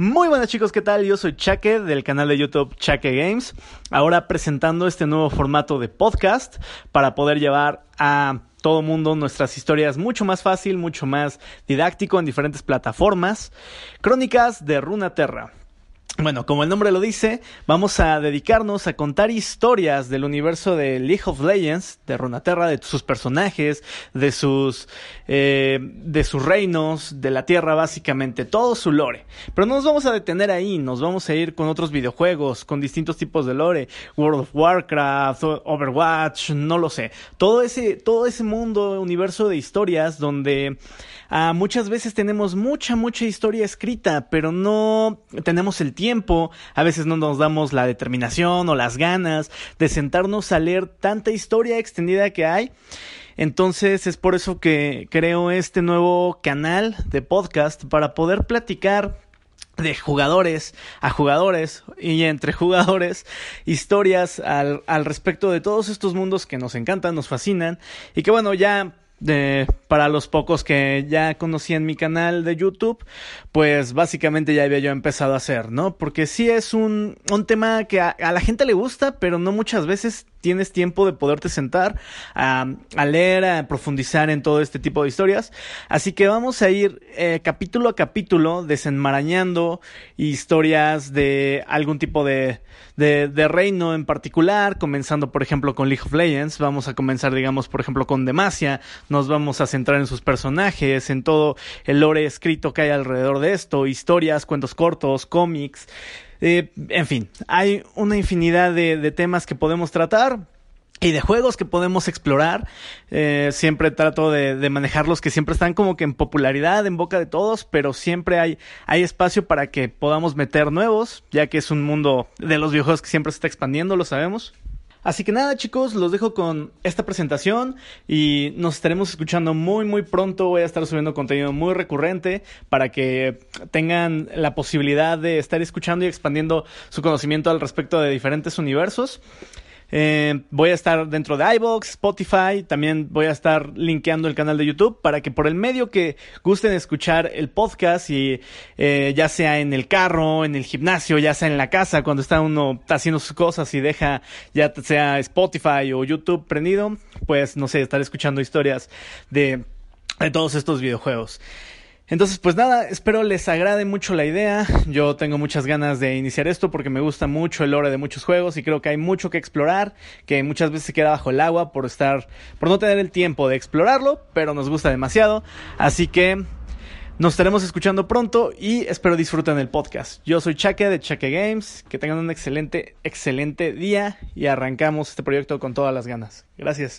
Muy buenas chicos, ¿qué tal? Yo soy Chaque del canal de YouTube Chaque Games, ahora presentando este nuevo formato de podcast para poder llevar a todo mundo nuestras historias mucho más fácil, mucho más didáctico en diferentes plataformas. Crónicas de Runaterra. Bueno, como el nombre lo dice, vamos a dedicarnos a contar historias del universo de League of Legends, de Runaterra, de sus personajes, de sus, eh, de sus reinos, de la Tierra, básicamente, todo su lore. Pero no nos vamos a detener ahí, nos vamos a ir con otros videojuegos, con distintos tipos de lore, World of Warcraft, Overwatch, no lo sé. Todo ese, todo ese mundo, universo de historias donde ah, muchas veces tenemos mucha, mucha historia escrita, pero no tenemos el tiempo a veces no nos damos la determinación o las ganas de sentarnos a leer tanta historia extendida que hay. Entonces es por eso que creo este nuevo canal de podcast para poder platicar de jugadores a jugadores y entre jugadores historias al, al respecto de todos estos mundos que nos encantan, nos fascinan y que bueno ya de, para los pocos que ya conocían mi canal de YouTube, pues básicamente ya había yo empezado a hacer, ¿no? Porque sí es un, un tema que a, la gente le gusta, pero no muchas veces tienes tiempo de poderte sentar a, a, leer, a profundizar en todo este tipo de historias. Así que vamos a ir eh, capítulo a capítulo desenmarañando historias de algún tipo de, de, de, reino en particular, comenzando por ejemplo con League of Legends. Vamos a comenzar, digamos, por ejemplo con Demacia. Nos vamos a centrar en sus personajes, en todo el lore escrito que hay alrededor de esto, historias, cuentos cortos, cómics. Eh, en fin, hay una infinidad de, de temas que podemos tratar y de juegos que podemos explorar. Eh, siempre trato de, de, manejarlos que siempre están como que en popularidad, en boca de todos, pero siempre hay, hay espacio para que podamos meter nuevos, ya que es un mundo de los videojuegos que siempre se está expandiendo, lo sabemos. Así que nada chicos, los dejo con esta presentación y nos estaremos escuchando muy muy pronto. Voy a estar subiendo contenido muy recurrente para que tengan la posibilidad de estar escuchando y expandiendo su conocimiento al respecto de diferentes universos. Eh, voy a estar dentro de iBox, Spotify, también voy a estar linkeando el canal de YouTube para que por el medio que gusten escuchar el podcast y eh, ya sea en el carro, en el gimnasio, ya sea en la casa, cuando está uno haciendo sus cosas y deja ya sea Spotify o YouTube prendido, pues no sé, estar escuchando historias de, de todos estos videojuegos. Entonces, pues nada, espero les agrade mucho la idea. Yo tengo muchas ganas de iniciar esto porque me gusta mucho el lore de muchos juegos y creo que hay mucho que explorar, que muchas veces se queda bajo el agua por estar, por no tener el tiempo de explorarlo, pero nos gusta demasiado. Así que nos estaremos escuchando pronto y espero disfruten el podcast. Yo soy Chaque de Chaque Games, que tengan un excelente, excelente día y arrancamos este proyecto con todas las ganas. Gracias.